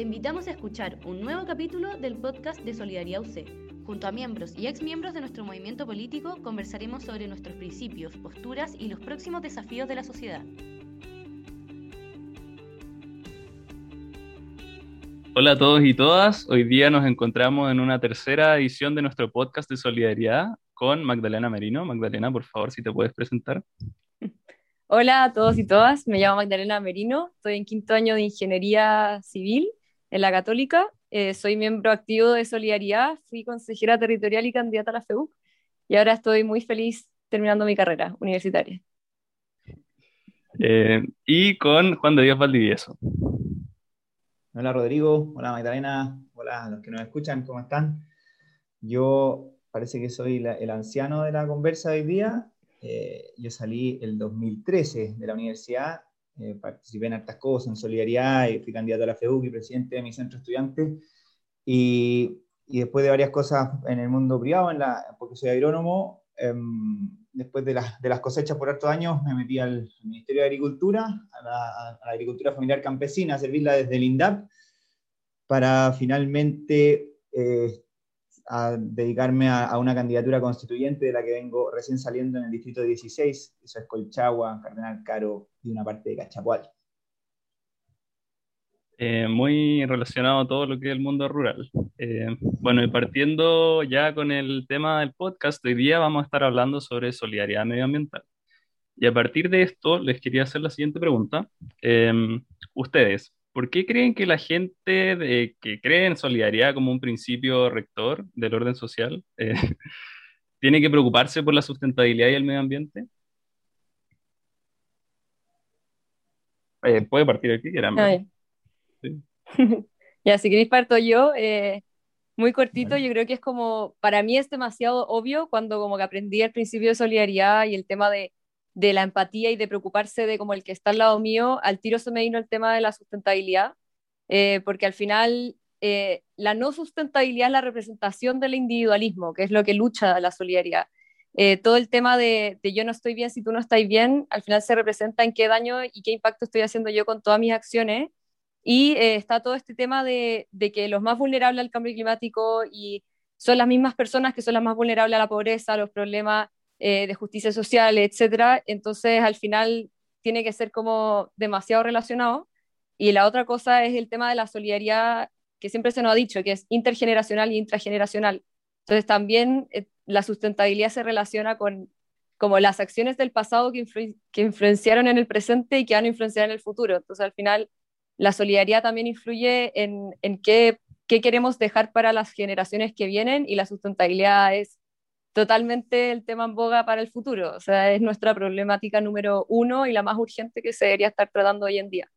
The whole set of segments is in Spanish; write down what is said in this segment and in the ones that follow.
Te invitamos a escuchar un nuevo capítulo del podcast de Solidaridad UC. Junto a miembros y exmiembros de nuestro movimiento político conversaremos sobre nuestros principios, posturas y los próximos desafíos de la sociedad. Hola a todos y todas. Hoy día nos encontramos en una tercera edición de nuestro podcast de solidaridad con Magdalena Merino. Magdalena, por favor, si te puedes presentar. Hola a todos y todas. Me llamo Magdalena Merino. Estoy en quinto año de Ingeniería Civil en la Católica. Eh, soy miembro activo de Solidaridad. Fui consejera territorial y candidata a la FEUC. Y ahora estoy muy feliz terminando mi carrera universitaria. Eh, y con Juan de Dios Valdivieso. Hola Rodrigo, hola Magdalena, hola a los que nos escuchan, ¿cómo están? Yo parece que soy el anciano de la conversa de hoy día. Eh, yo salí el 2013 de la universidad, eh, participé en hartas cosas, en solidaridad, y fui candidato a la FEUC y presidente de mi centro estudiante. Y, y después de varias cosas en el mundo privado, en la, porque soy agrónomo, em, después de, de, las cosechas por hartos años, me metí al Ministerio de Agricultura, a la, a la, agricultura familiar campesina, a servirla desde el INDAP, para finalmente eh, a dedicarme a, una candidatura constituyente de la que vengo recién saliendo en el distrito 16, eso es Colchagua, Cardenal Caro y una parte de Cachapual. Eh, muy relacionado a todo lo que es el mundo rural. Eh, bueno, y partiendo ya con el tema del podcast, hoy día vamos a estar hablando sobre solidaridad medioambiental. Y a partir de esto, les quería hacer la siguiente pregunta. Eh, ustedes, ¿por qué creen que la gente de, que cree en solidaridad como un principio rector del orden social eh, tiene que preocuparse por la sustentabilidad y el medio ambiente? Eh, puede partir aquí, quieran. Sí. ya, si queréis parto yo, eh, muy cortito, yo creo que es como, para mí es demasiado obvio cuando como que aprendí el principio de solidaridad y el tema de, de la empatía y de preocuparse de como el que está al lado mío, al tiro se me vino el tema de la sustentabilidad, eh, porque al final eh, la no sustentabilidad es la representación del individualismo, que es lo que lucha la solidaridad. Eh, todo el tema de, de, yo no estoy bien si tú no estás bien, al final se representa en qué daño y qué impacto estoy haciendo yo con todas mis acciones y está todo este tema de, de, que los más vulnerables al cambio climático y son las mismas personas que son las más vulnerables a la pobreza, a los problemas eh, de justicia social, etcétera. Entonces, al final, tiene que ser como demasiado relacionado. Y la otra cosa es el tema de la solidaridad, que siempre se nos ha dicho, que es intergeneracional y intrageneracional. Entonces, también eh, la sustentabilidad se relaciona con como las acciones del pasado que, influ que influenciaron en el presente y que van a influenciar en el futuro. Entonces, al final, la solidaridad también influye en, en qué, qué, queremos dejar para las generaciones que vienen y la sustentabilidad es totalmente el tema en boga para el futuro. O sea, es nuestra problemática número uno y la más urgente que se debería estar tratando hoy en día.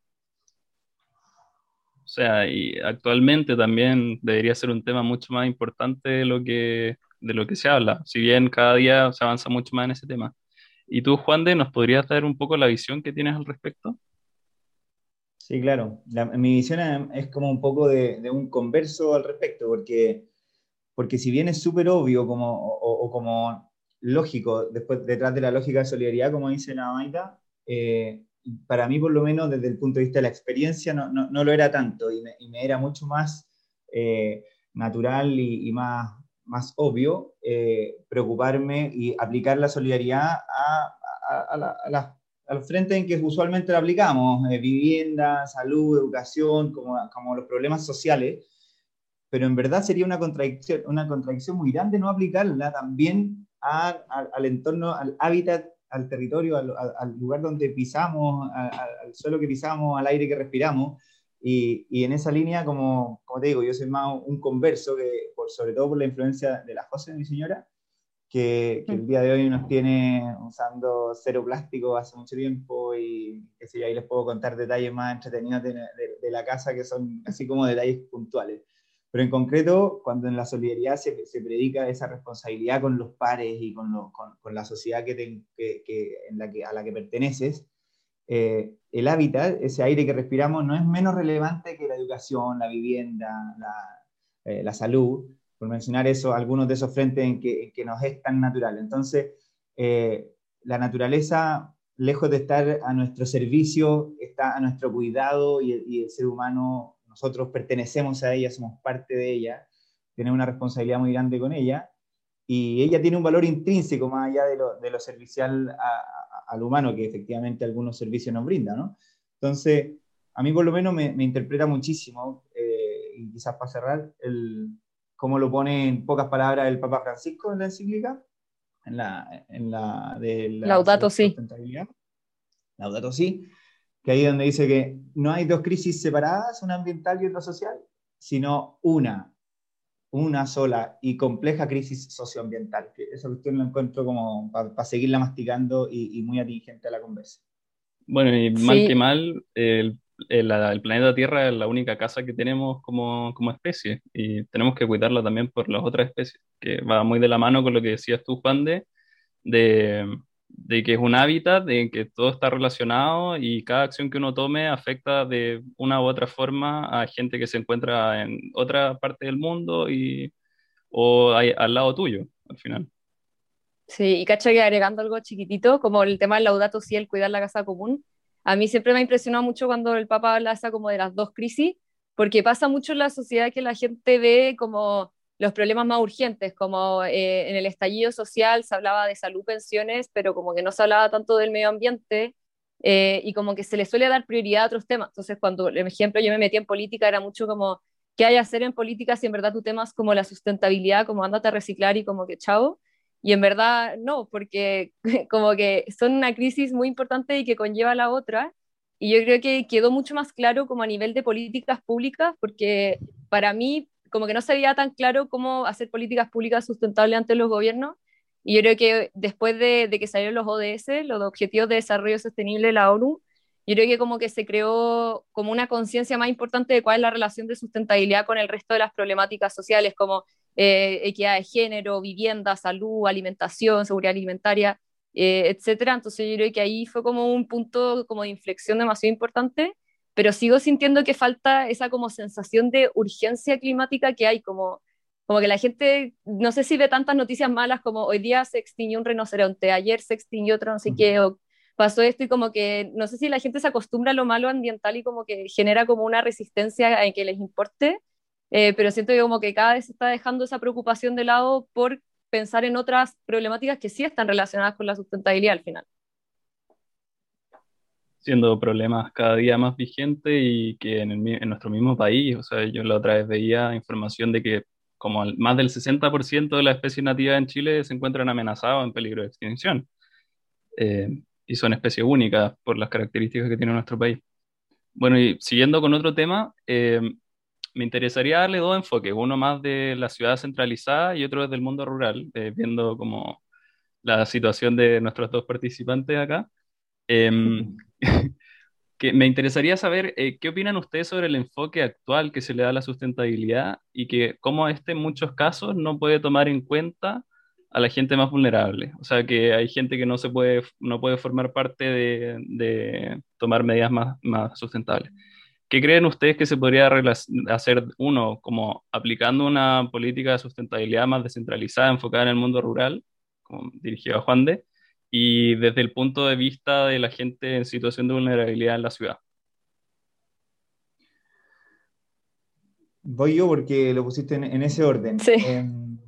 O sea, y actualmente también debería ser un tema mucho más importante de lo que, de lo que se habla, si bien cada día se avanza mucho más en ese tema. ¿Y tú, Juan de, nos podrías dar un poco la visión que tienes al respecto? Sí, claro. La, mi visión es como un poco de, de, un converso al respecto, porque, porque si bien es súper obvio como, o, o, como lógico, después, detrás de la lógica de solidaridad, como dice la Maita, eh, para mí por lo menos desde el punto de vista de la experiencia no, no, no lo era tanto y me, y me, era mucho más eh, natural y, y, más, más obvio eh, preocuparme y aplicar la solidaridad a, a, a, la, a las al frente en que usualmente lo aplicamos, eh, vivienda, salud, educación, como, como, los problemas sociales, pero en verdad sería una contradicción, una contradicción muy grande no aplicarla también a, a, al entorno, al hábitat, al territorio, al, al lugar donde pisamos, al suelo que pisamos, al aire que respiramos. Y, y, en esa línea, como, como te digo, yo soy más un converso, que por, sobre todo por la influencia de la José, mi señora, que, que, el día de hoy nos tiene usando cero plástico hace mucho tiempo y que si ahí les puedo contar detalles más entretenidos de, de, de, la casa que son así como detalles puntuales. Pero en concreto, cuando en la solidaridad se, se predica esa responsabilidad con los pares y con, lo, con, con la sociedad que, te, que, que, en la que, a la que perteneces, eh, el hábitat, ese aire que respiramos, no es menos relevante que la educación, la vivienda, la, eh, la salud, por mencionar eso, algunos de esos frentes en que, en que nos es tan natural. Entonces, eh, la naturaleza, lejos de estar a nuestro servicio, está a nuestro cuidado y, y el ser humano nosotros pertenecemos a ella, somos parte de ella, tenemos una responsabilidad muy grande con ella, y ella tiene un valor intrínseco más allá de lo, de lo servicial al humano que efectivamente algunos servicios nos brindan, ¿no? Entonces, a mí por lo menos me, me interpreta muchísimo, eh, y quizás para cerrar, el, cómo lo pone en pocas palabras el Papa Francisco en la encíclica, en la, en la de la Laudato Si. Laudato Si, que ahí donde dice que no hay dos crisis separadas, una ambiental y otra social, sino una, una sola y compleja crisis socioambiental. Que esa cuestión lo encuentro como para seguirla masticando y, muy atingente a la conversa. Bueno, y mal que mal, el, el, planeta Tierra es la única casa que tenemos como, como, especie y tenemos que cuidarla también por las otras especies, que va muy de la mano con lo que decías tú, Juan, de, de de que es un hábitat, de que todo está relacionado y cada acción que uno tome afecta de una u otra forma a gente que se encuentra en otra parte del mundo y, o al lado tuyo, al final. Sí, y cacho que agregando algo chiquitito, como el tema del laudato si el cuidar la casa común, a mí siempre me ha impresionado mucho cuando el Papa habla como de las dos crisis, porque pasa mucho en la sociedad que la gente ve como los problemas más urgentes, como eh, en el estallido social se hablaba de salud, pensiones, pero como que no se hablaba tanto del medio ambiente eh, y como que se le suele dar prioridad a otros temas. Entonces, cuando, por ejemplo, yo me metí en política, era mucho como, ¿qué hay que hacer en política si en verdad tu tema es como la sustentabilidad, como andate a reciclar y como que chao? Y en verdad no, porque como que son una crisis muy importante y que conlleva la otra. Y yo creo que quedó mucho más claro como a nivel de políticas públicas, porque para mí como que no se veía tan claro cómo hacer políticas públicas sustentables ante los gobiernos. Y yo creo que después de, que salieron los ODS, los Objetivos de Desarrollo Sostenible de la ONU, yo creo que como que se creó como una conciencia más importante de cuál es la relación de sustentabilidad con el resto de las problemáticas sociales, como eh, equidad de género, vivienda, salud, alimentación, seguridad alimentaria, eh, etcétera. Entonces yo creo que ahí fue como un punto como de inflexión demasiado importante pero sigo sintiendo que falta esa como sensación de urgencia climática que hay, como, como que la gente, no sé si ve tantas noticias malas como hoy día se extinguió un rinoceronte, ayer se extinguió otro no sé qué, o pasó esto y como que no sé si la gente se acostumbra a lo malo ambiental y como que genera como una resistencia en que les importe, eh, pero siento que como que cada vez se está dejando esa preocupación de lado por pensar en otras problemáticas que sí están relacionadas con la sustentabilidad al final siendo problemas cada día más vigentes y que en, en, nuestro mismo país, o sea, yo la otra vez veía información de que como más del 60% de las especies nativas en Chile se encuentran amenazadas en peligro de extinción. Eh, y son especies únicas por las características que tiene nuestro país. Bueno, y siguiendo con otro tema, eh, me interesaría darle dos enfoques, uno más de la ciudad centralizada y otro desde el mundo rural, eh, viendo como la situación de nuestros dos participantes acá. Em, que me interesaría saber eh, qué opinan ustedes sobre el enfoque actual que se le da a la sustentabilidad y que cómo este en muchos casos no puede tomar en cuenta a la gente más vulnerable. O sea, que hay gente que no, se puede, no puede formar parte de, de tomar medidas más, más sustentables. ¿Qué creen ustedes que se podría hacer uno como aplicando una política de sustentabilidad más descentralizada, enfocada en el mundo rural, como dirigido a Juan de, y desde el punto de vista de la gente en situación de vulnerabilidad en la ciudad. Voy yo porque lo pusiste en, ese orden. Sí. Em,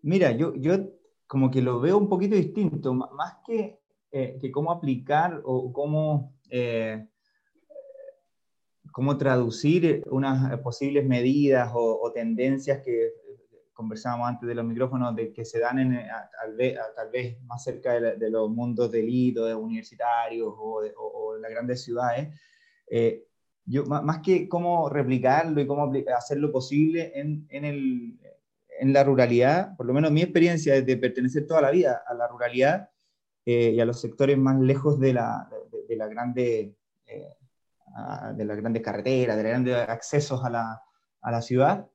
mira, yo, yo como que lo veo un poquito distinto, más que, eh, que cómo aplicar o cómo, eh, cómo traducir unas posibles medidas o tendencias que conversábamos antes de los micrófonos, de que se dan en, tal, vez, tal vez más cerca de, los mundos de élite, de universitarios o, de, las grandes ciudades, eh, yo, más que cómo replicarlo y cómo hacerlo posible en, en, el, en, la ruralidad, por lo menos mi experiencia es de pertenecer toda la vida a la ruralidad eh, y a los sectores más lejos de la, de, la grande, eh, de las grandes carreteras, de los grandes accesos a la, a la ciudad,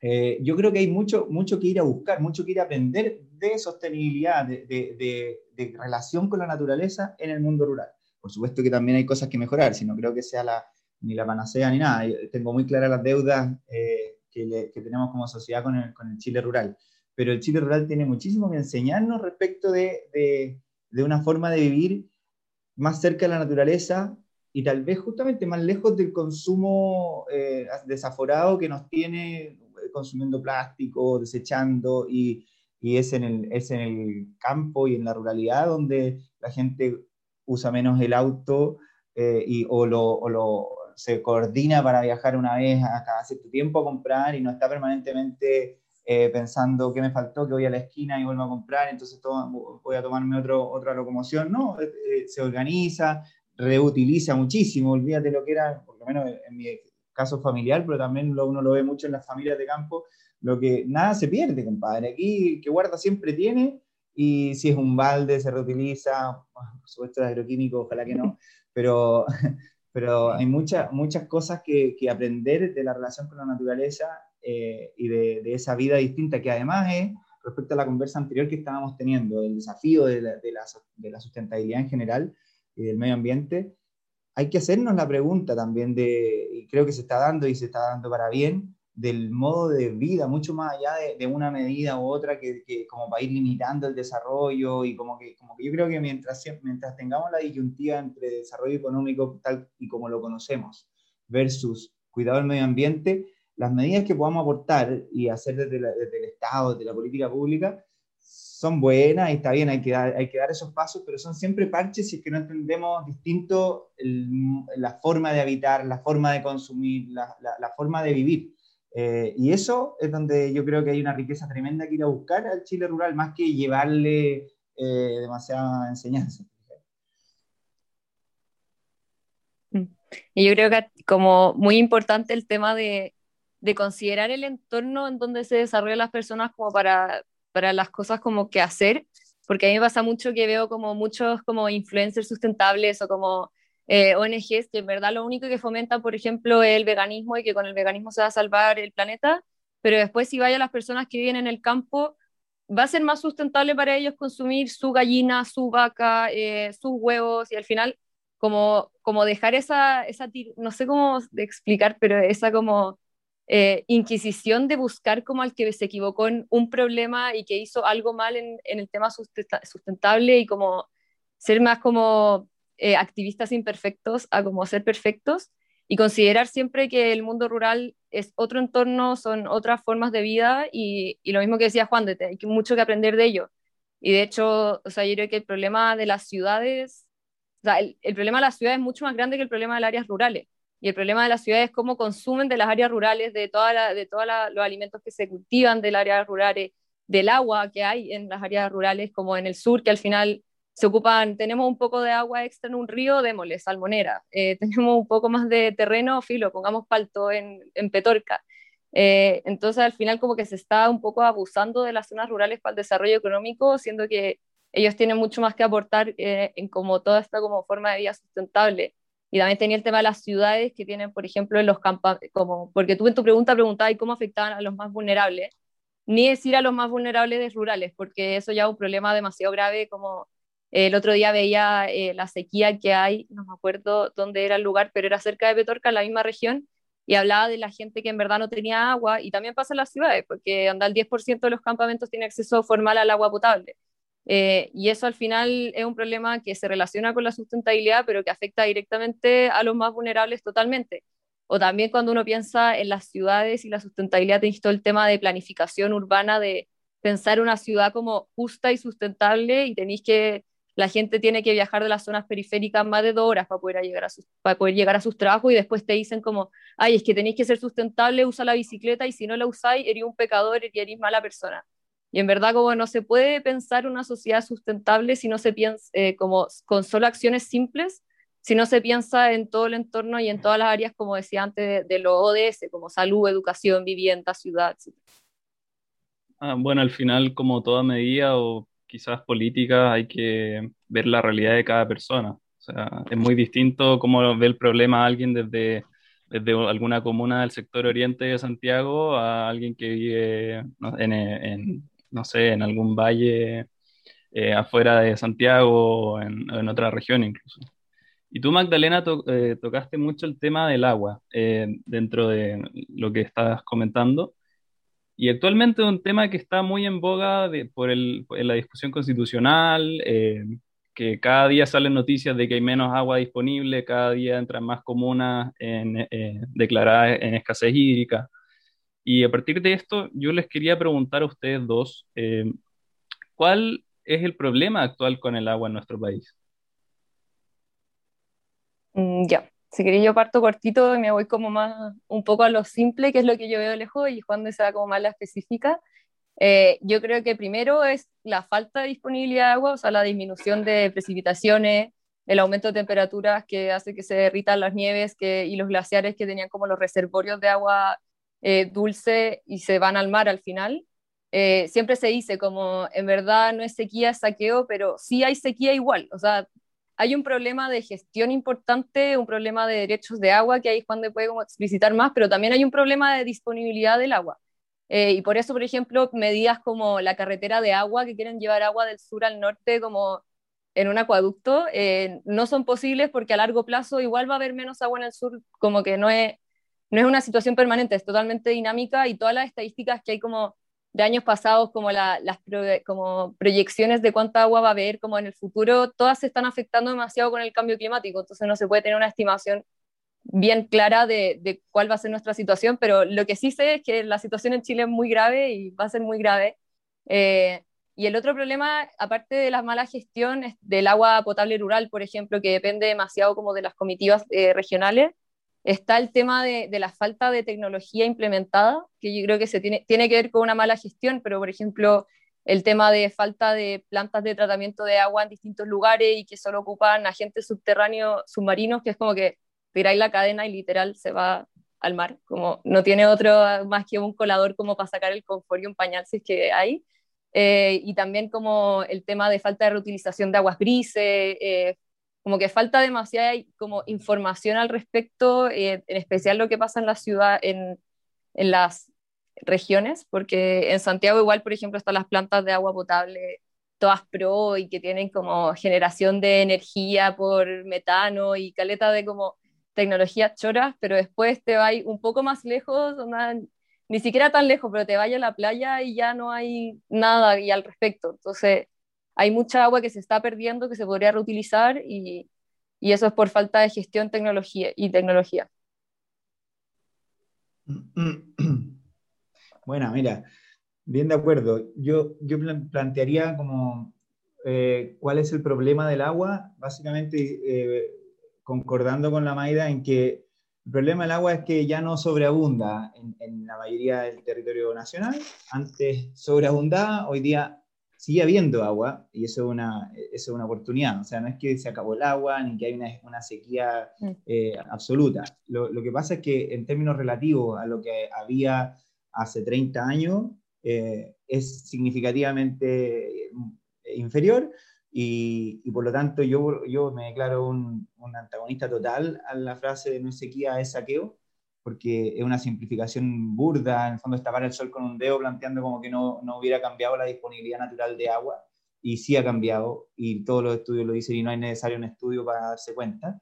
eh, yo creo que hay mucho, mucho que ir a buscar, mucho que ir a aprender de sostenibilidad, de, de, relación con la naturaleza en el mundo rural. Por supuesto que también hay cosas que mejorar, si no creo que sea ni la panacea ni nada. tengo muy claras las deudas eh, que, tenemos como sociedad con el, con el, Chile rural. Pero el Chile rural tiene muchísimo que enseñarnos respecto de, una forma de vivir más cerca de la naturaleza y tal vez justamente más lejos del consumo eh, desaforado que nos tiene consumiendo plástico, desechando, y, es, en el, es en el campo y en la ruralidad donde la gente usa menos el auto eh, y, o, lo, o lo, se coordina para viajar una vez a cada cierto tiempo a comprar y no está permanentemente pensando qué me faltó, que voy a la esquina y vuelvo a comprar, entonces voy a tomarme otro, otra locomoción. No, se organiza, reutiliza muchísimo, olvídate lo que era, por lo menos en mi caso familiar, pero también uno lo ve mucho en las familias de campo, lo que nada se pierde, compadre. Aquí que guarda siempre tiene, y si es un balde se reutiliza, por supuesto agroquímico, ojalá que no, pero, pero hay muchas muchas cosas que, que, aprender de la relación con la naturaleza eh, y de, de, esa vida distinta que además es, respecto a la conversa anterior que estábamos teniendo, el desafío de la, de la, de la sustentabilidad en general, y del medio ambiente, hay que hacernos la pregunta también de, y creo que se está dando y se está dando para bien, del modo de vida, mucho más allá de, una medida u otra que, como para ir limitando el desarrollo y como que, como que yo creo que mientras, mientras tengamos la disyuntiva entre desarrollo económico tal y como lo conocemos versus cuidado del medio ambiente, las medidas que podamos aportar y hacer desde, desde el Estado, desde la política pública, son buenas y está bien, hay que, dar, hay que dar esos pasos, pero son siempre parches si es que no entendemos distinto la forma de habitar, la forma de consumir, la, la, forma de vivir. Eh, y eso es donde yo creo que hay una riqueza tremenda que ir a buscar al Chile rural, más que llevarle eh, demasiada enseñanza. Y yo creo que como muy importante el tema de, de considerar el entorno en donde se desarrollan las personas como para para las cosas como que hacer, porque a mí me pasa mucho que veo como muchos como influencers sustentables o como eh, ONGs que en verdad lo único que fomentan, por ejemplo, es el veganismo y que con el veganismo se va a salvar el planeta, pero después si vaya a las personas que viven en el campo, va a ser más sustentable para ellos consumir su gallina, su vaca, eh, sus huevos y al final como, como dejar esa, esa, no sé cómo explicar, pero esa como eh, inquisición de buscar como al que se equivocó en un problema y que hizo algo mal en, el tema sustentable y como ser más como eh, activistas imperfectos a como ser perfectos y considerar siempre que el mundo rural es otro entorno, son otras formas de vida y, lo mismo que decía Juan, de, hay mucho que aprender de ello. Y de hecho, o sea, yo creo que el problema de las ciudades, o sea, el, el problema de las ciudades es mucho más grande que el problema de las áreas rurales y el problema de las ciudades es cómo consumen de las áreas rurales, de, toda todos los alimentos que se cultivan de las áreas rurales, del agua que hay en las áreas rurales, como en el sur, que al final se ocupan, tenemos un poco de agua extra en un río, démosle, salmonera. Eh, tenemos un poco más de terreno, filo, pongamos palto en, en Petorca. Eh, entonces, al final, como que se está un poco abusando de las zonas rurales para el desarrollo económico, siendo que ellos tienen mucho más que aportar eh, en como toda esta como forma de vida sustentable. Y también tenía el tema de las ciudades que tienen, por ejemplo, en los campamentos, como, porque tú en tu pregunta preguntabas cómo afectaban a los más vulnerables, ni decir a los más vulnerables de rurales, porque eso ya es un problema demasiado grave, como el otro día veía eh, la sequía que hay, no me acuerdo dónde era el lugar, pero era cerca de Petorca, la misma región, y hablaba de la gente que en verdad no tenía agua, y también pasa en las ciudades, porque anda el 10% de los campamentos tiene acceso formal al agua potable. Eh, y eso al final es un problema que se relaciona con la sustentabilidad, pero que afecta directamente a los más vulnerables totalmente. O también cuando uno piensa en las ciudades y la sustentabilidad, tenéis todo el tema de planificación urbana, de pensar una ciudad como justa y sustentable y tenéis que, la gente tiene que viajar de las zonas periféricas más de dos horas para poder, llegar a sus, para poder llegar a sus trabajos y después te dicen como, ay, es que tenéis que ser sustentable, usa la bicicleta y si no la usáis, eres un pecador y eres mala persona. Y en verdad como no se puede pensar una sociedad sustentable si no se piensa eh, como con solo acciones simples, si no se piensa en todo el entorno y en todas las áreas, como decía antes, de, lo ODS, como salud, educación, vivienda, ciudad, etc. Ah, bueno, al final, como toda medida o quizás política, hay que ver la realidad de cada persona. O sea, es muy distinto cómo ve el problema alguien desde desde alguna comuna del sector oriente de Santiago a alguien que vive en, no sé, en algún valle eh, afuera de Santiago o en, otra región incluso. Y tú, Magdalena, eh, tocaste mucho el tema del agua eh, dentro de lo que estás comentando. Y actualmente es un tema que está muy en boga por, el, la discusión constitucional, que cada día salen noticias de que hay menos agua disponible, cada día entran más comunas en, eh, declaradas en escasez hídrica. Y a partir de esto, yo les quería preguntar a ustedes dos, eh, ¿cuál es el problema actual con el agua en nuestro país? Mm, ya, si queréis yo parto cortito y me voy como más un poco a lo simple, que es lo que yo veo lejos, y Juan se va como más la específica. Eh, yo creo que primero es la falta de disponibilidad de agua, o sea, la disminución de precipitaciones, el aumento de temperaturas que hace que se derritan las nieves que, y los glaciares que tenían como los reservorios de agua eh, dulce y se van al mar al final. Eh, siempre se dice como en verdad no es sequía, es saqueo, pero sí hay sequía igual. O sea, hay un problema de gestión importante, un problema de derechos de agua, que ahí Juan de puede como explicitar más, pero también hay un problema de disponibilidad del agua. Eh, y por eso, por ejemplo, medidas como la carretera de agua, que quieren llevar agua del sur al norte como en un acueducto, no son posibles porque a largo plazo igual va a haber menos agua en el sur, como que no es, no es una situación permanente, es totalmente dinámica y todas las estadísticas que hay como de años pasados, como las como proyecciones de cuánta agua va a haber como en el futuro, todas se están afectando demasiado con el cambio climático, entonces no se puede tener una estimación bien clara de, de, cuál va a ser nuestra situación, pero lo que sí sé es que la situación en Chile es muy grave y va a ser muy grave. Eh, y el otro problema, aparte de la mala gestión, es del agua potable rural, por ejemplo, que depende demasiado como de las comitivas eh, regionales, Está el tema de, la falta de tecnología implementada, que yo creo que se tiene, tiene que ver con una mala gestión, pero por ejemplo, el tema de falta de plantas de tratamiento de agua en distintos lugares y que solo ocupan agentes subterráneos submarinos, que es como que tiráis la cadena y literal se va al mar, como no tiene otro más que un colador como para sacar el confort y pañal si es que hay. Eh, y también como el tema de falta de reutilización de aguas grises, eh, como que falta demasiada como información al respecto, eh, en especial lo que pasa en la ciudad, en, en, las regiones, porque en Santiago igual, por ejemplo, están las plantas de agua potable todas pro y que tienen como generación de energía por metano y caleta de como tecnologías choras, pero después te vas un poco más lejos, ni siquiera tan lejos, pero te vayas a la playa y ya no hay nada y al respecto. Entonces, hay mucha agua que se está perdiendo que se podría reutilizar y, y eso es por falta de gestión tecnología y tecnología. Bueno, mira, bien de acuerdo. Yo, yo plantearía como eh, cuál es el problema del agua, básicamente eh, concordando con la Maida en que el problema del agua es que ya no sobreabunda en, en, la mayoría del territorio nacional. Antes sobreabundaba, hoy día sigue habiendo agua y eso es una, eso es una oportunidad. O sea, no es que se acabó el agua ni que hay una, una sequía mm. eh, absoluta. Lo, lo, que pasa es que en términos relativos a lo que había hace 30 años, eh, es significativamente eh, inferior y, y, por lo tanto yo, yo me declaro un, un antagonista total a la frase de no es sequía, es saqueo porque es una simplificación burda, en el fondo es tapar el sol con un dedo planteando como que no, no hubiera cambiado la disponibilidad natural de agua, y sí ha cambiado, y todos los estudios lo dicen, y no es necesario un estudio para darse cuenta,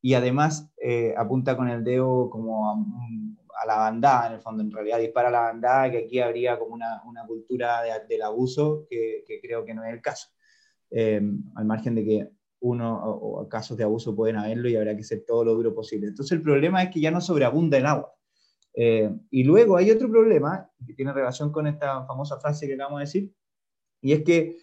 y además eh, apunta con el dedo como a, la bandada, en el fondo, en realidad dispara a la bandada, que aquí habría como una, una cultura del abuso, que, que, creo que no es el caso, eh, al margen de que uno o, casos de abuso pueden haberlo y habrá que hacer todo lo duro posible. Entonces el problema es que ya no sobreabunda el agua. Eh, y luego hay otro problema que tiene relación con esta famosa frase que acabamos de decir, y es que,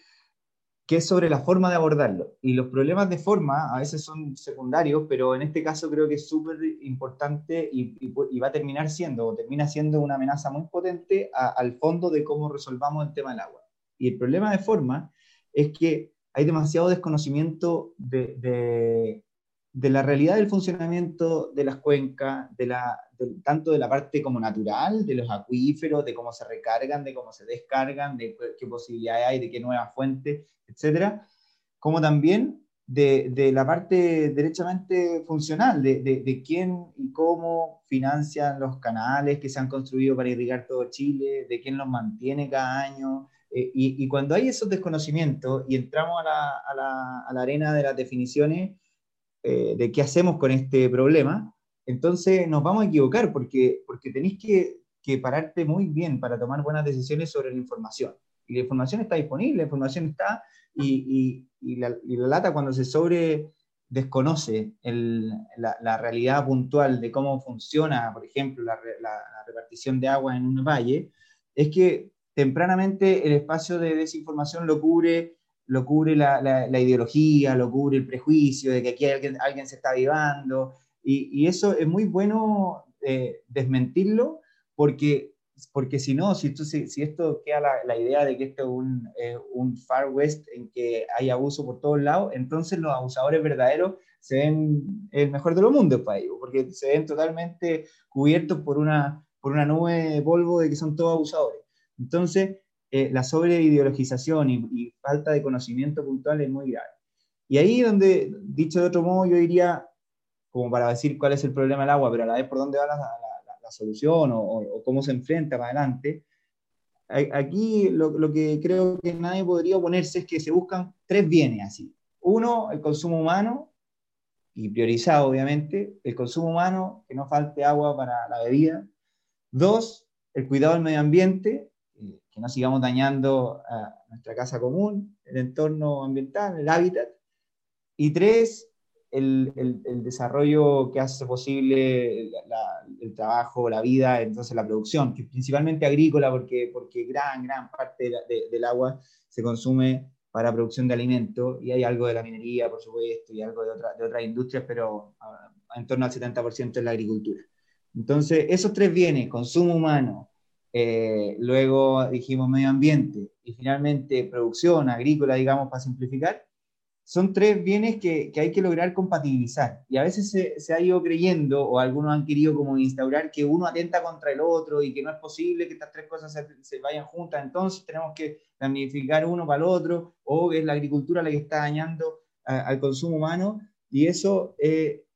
que es sobre la forma de abordarlo. Y los problemas de forma a veces son secundarios, pero en este caso creo que es súper importante y, y, va a terminar siendo, o termina siendo una amenaza muy potente al fondo de cómo resolvamos el tema del agua. Y el problema de forma es que hay demasiado desconocimiento de, la realidad del funcionamiento de las cuencas, de la, tanto de la parte como natural, de los acuíferos, de cómo se recargan, de cómo se descargan, de qué posibilidades hay, de qué nuevas fuentes, etcétera, como también de, la parte derechamente funcional, de, de, quién y cómo financian los canales que se han construido para irrigar todo Chile, de quién los mantiene cada año, eh, y, cuando hay esos desconocimientos y entramos a la, la, la arena de las definiciones eh, de qué hacemos con este problema, entonces nos vamos a equivocar porque, porque tenéis que, que, pararte muy bien para tomar buenas decisiones sobre la información. Y la información está disponible, la información está, y, y, la, lata cuando se sobre desconoce la, realidad puntual de cómo funciona, por ejemplo, la, repartición de agua en un valle, es que tempranamente el espacio de desinformación lo cubre, lo cubre la, ideología, lo cubre el prejuicio de que aquí alguien, se está avivando, y, eso es muy bueno eh, desmentirlo porque porque si no, si, esto, si, esto queda la, idea de que esto es un, un, Far West en que hay abuso por todos lados, entonces los abusadores verdaderos se ven el mejor de los mundos para ellos, porque se ven totalmente cubiertos por una, por una nube de polvo de que son todos abusadores. Entonces, eh, la sobreideologización y, y falta de conocimiento puntual es muy grave. Y ahí donde, dicho de otro modo, yo diría, como para decir cuál es el problema del agua, pero a la vez por dónde va la, solución o, cómo se enfrenta más adelante. Aquí lo, lo, que creo que nadie podría oponerse es que se buscan tres bienes así. Uno, el consumo humano, y priorizado obviamente, el consumo humano, que no falte agua para la bebida. Dos, el cuidado del medio ambiente, que no sigamos dañando a nuestra casa común, el entorno ambiental, el hábitat. Y tres, el, el, desarrollo que hace posible el trabajo, la vida, entonces la producción, que principalmente agrícola, porque, porque gran, gran parte del agua se consume para producción de alimentos, y hay algo de la minería, por supuesto, y algo de, otra, de otras industrias, pero ah, en torno al 70% es la agricultura. Entonces, esos tres bienes, consumo humano, eh, luego dijimos medio ambiente, y finalmente producción agrícola, digamos, para simplificar, son tres bienes que, que, hay que lograr compatibilizar. Y a veces se, se, ha ido creyendo, o algunos han querido como instaurar, que uno atenta contra el otro y que no es posible que estas tres cosas se, vayan juntas. Entonces tenemos que damnificar uno para el otro, o es la agricultura la que está dañando al consumo humano. Y eso, eh,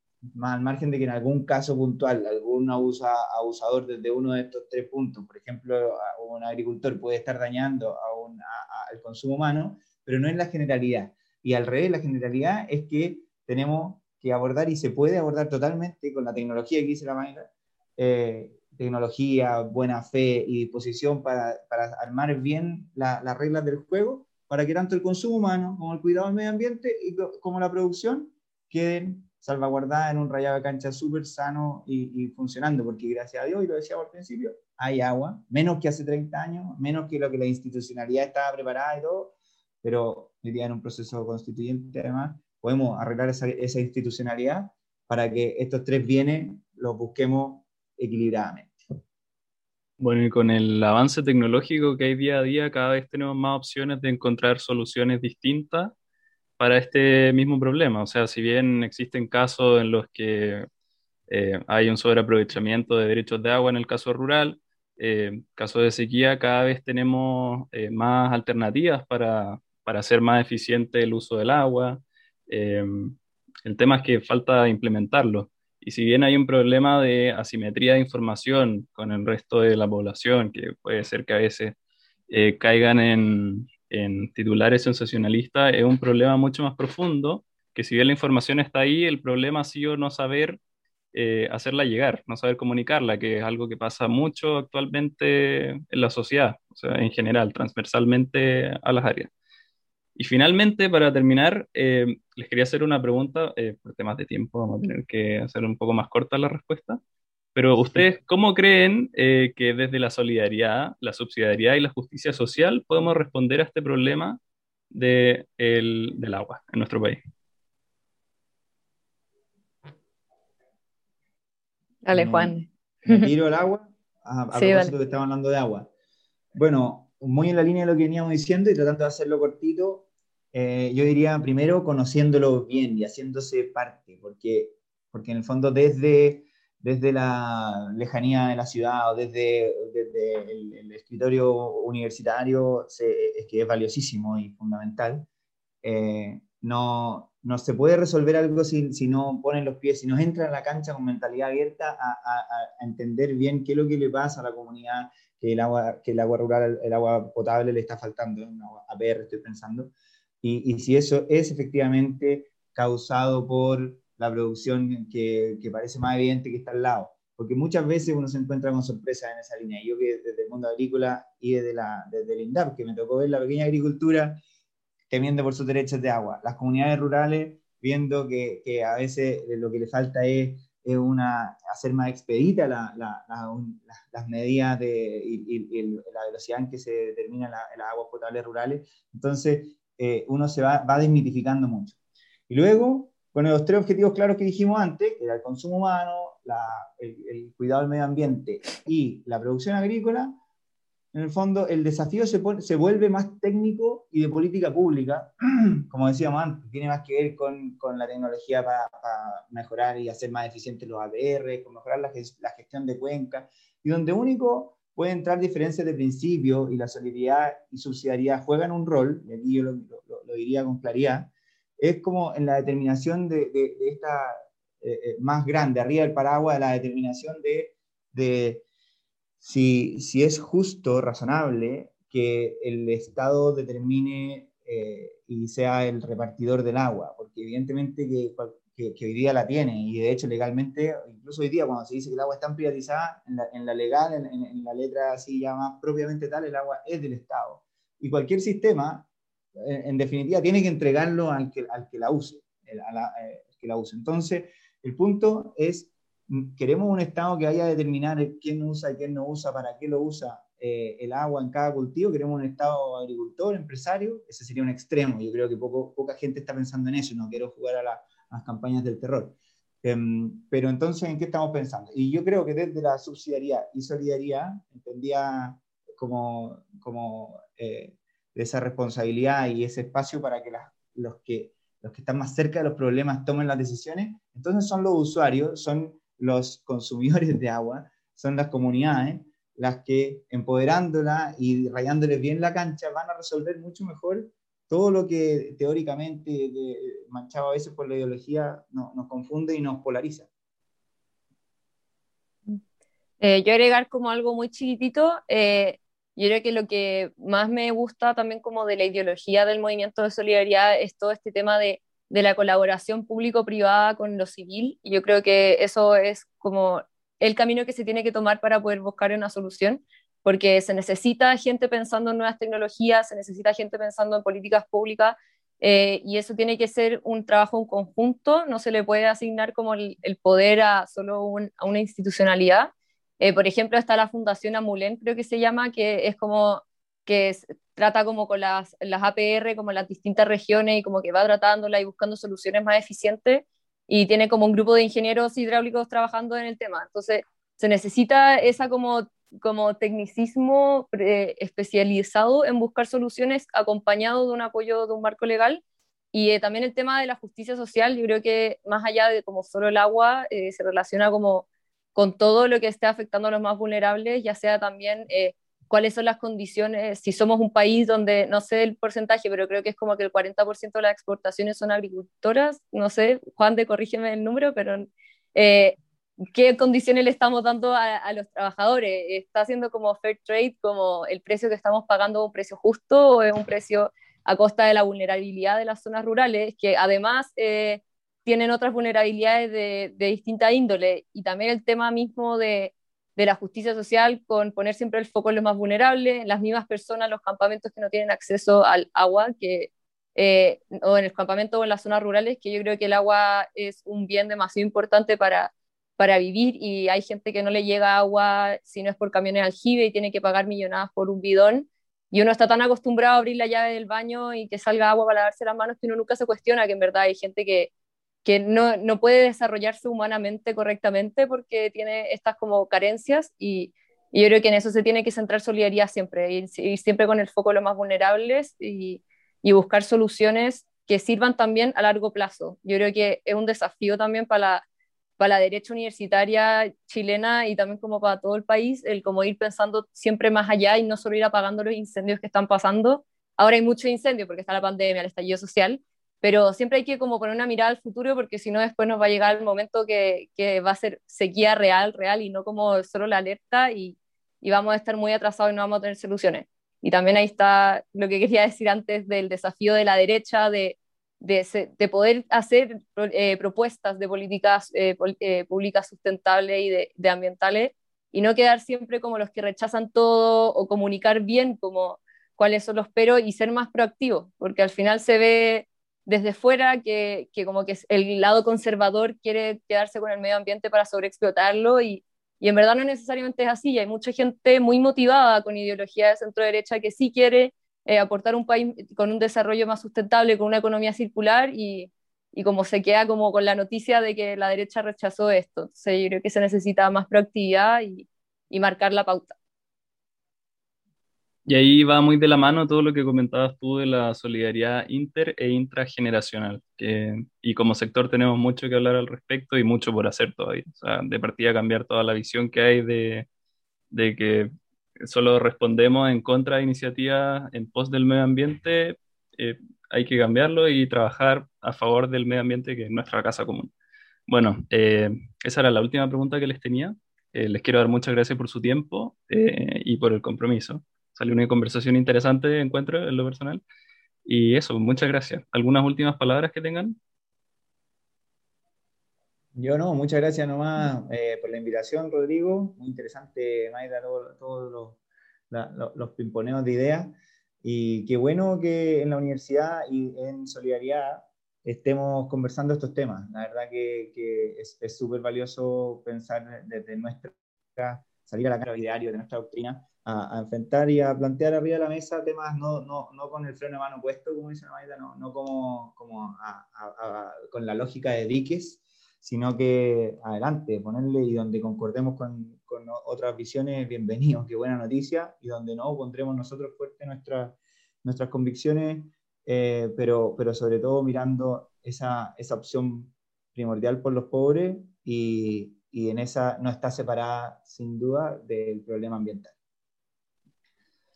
al margen de que en algún caso puntual, algún abusa, abusador desde uno de estos tres puntos, por ejemplo, un agricultor puede estar dañando a un, al consumo humano, pero no es la generalidad. Y al revés, la generalidad es que tenemos que abordar y se puede abordar totalmente con la tecnología que dice la manera, eh, tecnología, buena fe y disposición para, para armar bien las reglas del juego, para que tanto el consumo humano como el cuidado del medio ambiente y como la producción queden salvaguardadas en un rayado de cancha súper sano y, y, funcionando, porque gracias a Dios, y lo decíamos al principio, hay agua, menos que hace 30 años, menos que lo que la institucionalidad estaba preparada y todo, pero hoy día en un proceso constituyente además podemos arreglar esa, esa institucionalidad para que estos tres bienes los busquemos equilibradamente. Bueno, y con el avance tecnológico que hay día a día, cada vez tenemos más opciones de encontrar soluciones distintas para este mismo problema. O sea, si bien existen casos en los que eh, hay un sobreaprovechamiento de derechos de agua en el caso rural, eh, caso de sequía, cada vez tenemos eh, más alternativas para, para hacer más eficiente el uso del agua. Eh, el tema es que falta implementarlo. Y si bien hay un problema de asimetría de información con el resto de la población, que puede ser que a veces caigan en, en titulares sensacionalistas, es un problema mucho más profundo, que si bien la información está ahí, el problema ha sido no saber eh, hacerla llegar, no saber comunicarla, que es algo que pasa mucho actualmente en la sociedad, o sea, en general, transversalmente a las áreas. Y finalmente, para terminar, eh, les quería hacer una pregunta, eh, por temas de tiempo, vamos a tener que hacer un poco más corta la respuesta, pero ustedes, ¿cómo creen eh, que desde la solidaridad, la subsidiariedad y la justicia social podemos responder a este problema de el, del agua en nuestro país? Dale, Juan. ¿Me tiro el agua? A, a propósito que estaba hablando de agua. Bueno, muy en la línea de lo que veníamos diciendo y tratando de hacerlo cortito, eh, yo diría primero conociéndolo bien y haciéndose parte, porque, porque en el fondo desde, desde la lejanía de la ciudad o desde, desde el, escritorio universitario es que es valiosísimo y fundamental. Eh, no, no se puede resolver algo si, si, no ponen los pies, si no entra en la cancha con mentalidad abierta a, a, a, entender bien qué es lo que le pasa a la comunidad, que el agua, que el agua rural, el agua potable le está faltando, un agua APR estoy pensando, y, y, si eso es efectivamente causado por la producción que, que, parece más evidente que está al lado. porque muchas veces uno se encuentra con sorpresas en esa línea. Yo que desde el mundo agrícola y desde, la, desde el INDAP, que me tocó ver la pequeña agricultura temiendo por sus derechos de agua, las comunidades rurales viendo que, que a veces lo que le falta es, es una, hacer más expedita la, la, las medidas de, y, la velocidad en que se determinan las aguas potables rurales. Entonces, eh, uno se va, va desmitificando mucho. Y luego, con los tres objetivos claros que dijimos antes, que era el consumo humano, el, cuidado del medio ambiente y la producción agrícola, en el fondo el desafío se, se vuelve más técnico y de política pública, como decíamos antes, tiene más que ver con, con la tecnología para, mejorar y hacer más eficientes los APR, con mejorar la, la gestión de cuencas, y donde único puede entrar diferencias de principio y la solidaridad y subsidiariedad juegan un rol, y aquí yo lo, lo, diría con claridad, es como en la determinación de, de, de esta eh, eh, más grande, arriba del paraguas, la determinación de, de si, si, es justo, razonable, que el Estado determine eh, y sea el repartidor del agua, porque evidentemente que, que, hoy día la tiene, y de hecho legalmente, incluso hoy día cuando se dice que el agua está privatizada, en la, en la legal, en, en, la letra así ya más propiamente tal, el agua es del Estado. Y cualquier sistema, en, definitiva, tiene que entregarlo al que, al que la use. a la, que la use. Entonces, el punto es, mm, queremos un Estado que vaya a determinar quién usa y quién no usa, para qué lo usa eh, el agua en cada cultivo. Queremos un Estado agricultor, empresario. Ese sería un extremo. Yo creo que poco, poca gente está pensando en eso. No quiero jugar a, las campañas del terror. Em, pero entonces, ¿en qué estamos pensando? Y yo creo que desde la subsidiariedad y solidaridad, entendía como, como eh, esa responsabilidad y ese espacio para que los que los que están más cerca de los problemas tomen las decisiones, entonces son los usuarios, son los consumidores de agua, son las comunidades las que empoderándola y rayándoles bien la cancha van a resolver mucho mejor todo lo que teóricamente manchado a veces por la ideología nos confunde y nos polariza. Eh, yo agregar como algo muy chiquitito, eh, yo creo que lo que más me gusta también como de la ideología del movimiento de solidaridad es todo este tema de, de la colaboración público-privada con lo civil. Y yo creo que eso es como el camino que se tiene que tomar para poder buscar una solución, porque se necesita gente pensando en nuevas tecnologías, se necesita gente pensando en políticas públicas, eh, y eso tiene que ser un trabajo en conjunto, no se le puede asignar como el, poder a solo a una institucionalidad, eh, por ejemplo, está la Fundación Amulén, creo que se llama, que es como que trata como con las, las APR, como las distintas regiones y como que va tratándola y buscando soluciones más eficientes y tiene como un grupo de ingenieros hidráulicos trabajando en el tema. Entonces, se necesita esa como, como tecnicismo eh, especializado en buscar soluciones acompañado de un apoyo de un marco legal. Y eh, también el tema de la justicia social, yo creo que más allá de como solo el agua, se relaciona como con todo lo que esté afectando a los más vulnerables, ya sea también eh, cuáles son las condiciones, si somos un país donde, no sé el porcentaje, pero creo que es como que el 40% de las exportaciones son agricultoras, no sé, Juan, de corrígeme el número, pero eh, ¿qué condiciones le estamos dando a, los trabajadores? ¿Está haciendo como fair trade, como el precio que estamos pagando un precio justo o es un precio a costa de la vulnerabilidad de las zonas rurales? Que además... Eh, tienen otras vulnerabilidades de, de, distinta índole y también el tema mismo de, de, la justicia social con poner siempre el foco en los más vulnerables, las mismas personas, los campamentos que no tienen acceso al agua, que, eh, o en el campamento o en las zonas rurales, que yo creo que el agua es un bien demasiado importante para, para vivir y hay gente que no le llega agua si no es por camiones aljibe y tiene que pagar millonadas por un bidón. Y uno está tan acostumbrado a abrir la llave del baño y que salga agua para lavarse las manos que uno nunca se cuestiona que en verdad hay gente que, que no, no, puede desarrollarse humanamente correctamente porque tiene estas como carencias y, yo creo que en eso se tiene que centrar solidaridad siempre, y, siempre con el foco de los más vulnerables y, y, buscar soluciones que sirvan también a largo plazo. Yo creo que es un desafío también para la, para la derecha universitaria chilena y también como para todo el país, el como ir pensando siempre más allá y no solo ir apagando los incendios que están pasando. Ahora hay muchos incendios porque está la pandemia, el estallido social, pero siempre hay que como poner una mirada al futuro porque si no después nos va a llegar el momento que, que va a ser sequía real, real y no como solo la alerta y, y, vamos a estar muy atrasados y no vamos a tener soluciones. Y también ahí está lo que quería decir antes del desafío de la derecha, de, de, poder hacer eh, propuestas de políticas eh, eh, públicas sustentables y de, ambientales y no quedar siempre como los que rechazan todo o comunicar bien como cuáles son los pero y ser más proactivos, porque al final se ve desde fuera que, que, como que el lado conservador quiere quedarse con el medio ambiente para sobreexplotarlo y, y en verdad no necesariamente es así, hay mucha gente muy motivada con ideología de centro derecha que sí quiere eh, aportar un país con un desarrollo más sustentable, con una economía circular y, y, como se queda como con la noticia de que la derecha rechazó esto. Entonces yo creo que se necesita más proactividad y, y marcar la pauta. Y ahí va muy de la mano todo lo que comentabas tú de la solidaridad inter e intrageneracional, y como sector tenemos mucho que hablar al respecto y mucho por hacer todavía. O sea, de partida cambiar toda la visión que hay de, de que solo respondemos en contra de iniciativas en pos del medio ambiente, eh, hay que cambiarlo y trabajar a favor del medio ambiente, que es nuestra casa común. Bueno, eh, esa era la última pregunta que les tenía. Eh, les quiero dar muchas gracias por su tiempo y por el compromiso. Salió una conversación interesante, encuentro, en lo personal. Y eso, muchas gracias. ¿Algunas últimas palabras que tengan? Yo no, muchas gracias nomás eh, por la invitación, Rodrigo. Muy interesante, Maida, todos los, los, pimponeos de ideas. Y qué bueno que en la universidad y en Solidaridad estemos conversando estos temas. La verdad que, que es súper valioso pensar desde nuestra, salir a la cara diario de nuestra doctrina, a, enfrentar y a plantear arriba de la mesa temas no, no, no con el freno de mano puesto, como dice Maida, no, no como, como con la lógica de diques, sino que adelante, ponerle y donde concordemos con, con otras visiones, bienvenidos, qué buena noticia, y donde no, pondremos nosotros fuerte nuestra, nuestras convicciones, eh, pero, pero sobre todo mirando esa, esa opción primordial por los pobres y, y en esa no está separada sin duda del problema ambiental.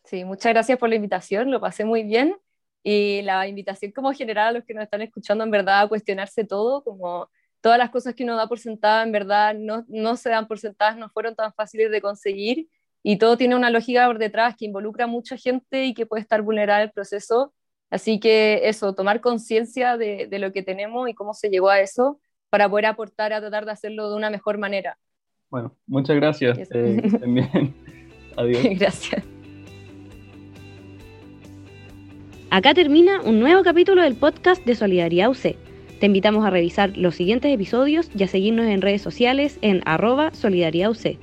Sí, muchas gracias por la invitación, lo pasé muy bien y la invitación como general a los que nos están escuchando en verdad a cuestionarse todo, como todas las cosas que uno da por sentada, en verdad no, no se dan por sentadas, no fueron tan fáciles de conseguir y todo tiene una lógica por detrás que involucra a mucha gente y que puede estar vulnerable el proceso. Así que eso, tomar conciencia de, de, lo que tenemos y cómo se llegó a eso para poder aportar a tratar de hacerlo de una mejor manera. Bueno, muchas gracias. Eh, también. Adiós. Gracias. Acá termina un nuevo capítulo del podcast de Solidaridad UC. Te invitamos a revisar los siguientes episodios y a seguirnos en redes sociales en arroba Solidaridad UC.